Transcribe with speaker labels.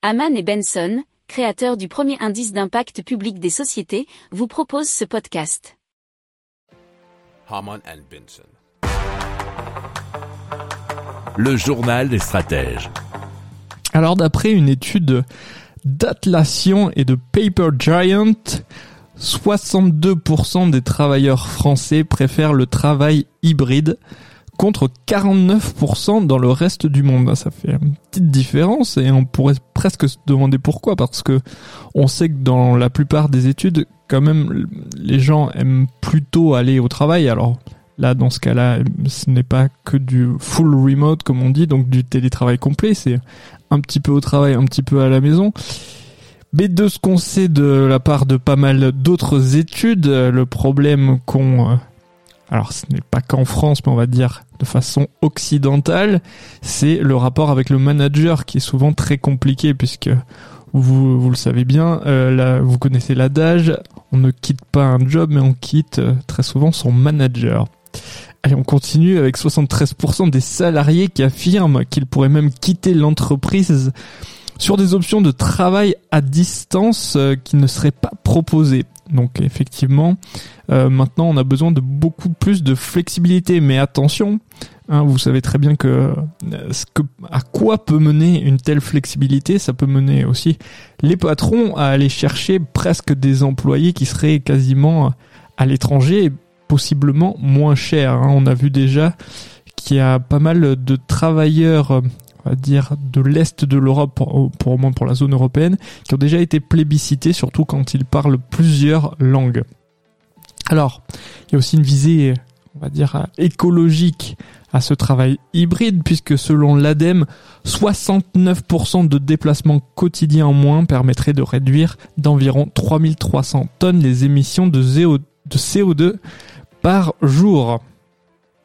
Speaker 1: Haman et Benson, créateurs du premier indice d'impact public des sociétés, vous proposent ce podcast.
Speaker 2: Haman and Benson.
Speaker 3: Le journal des stratèges.
Speaker 4: Alors d'après une étude d'Atlassian et de Paper Giant, 62% des travailleurs français préfèrent le travail hybride contre 49% dans le reste du monde. Ça fait une petite différence et on pourrait presque se demander pourquoi parce que on sait que dans la plupart des études, quand même, les gens aiment plutôt aller au travail. Alors là, dans ce cas-là, ce n'est pas que du full remote comme on dit, donc du télétravail complet. C'est un petit peu au travail, un petit peu à la maison. Mais de ce qu'on sait de la part de pas mal d'autres études, le problème qu'on alors ce n'est pas qu'en France, mais on va dire de façon occidentale, c'est le rapport avec le manager qui est souvent très compliqué puisque vous, vous le savez bien, euh, vous connaissez l'adage, on ne quitte pas un job mais on quitte euh, très souvent son manager. Allez, on continue avec 73% des salariés qui affirment qu'ils pourraient même quitter l'entreprise sur des options de travail à distance euh, qui ne seraient pas proposées. Donc effectivement, euh, maintenant on a besoin de beaucoup plus de flexibilité. Mais attention, hein, vous savez très bien que, euh, que à quoi peut mener une telle flexibilité Ça peut mener aussi les patrons à aller chercher presque des employés qui seraient quasiment à l'étranger, possiblement moins chers. Hein. On a vu déjà qu'il y a pas mal de travailleurs on dire de l'est de l'Europe pour, pour au moins pour la zone européenne qui ont déjà été plébiscités surtout quand ils parlent plusieurs langues. Alors, il y a aussi une visée, on va dire, écologique à ce travail hybride, puisque selon l'ADEME, 69% de déplacements quotidiens en moins permettraient de réduire d'environ 3300 tonnes les émissions de CO2 par jour.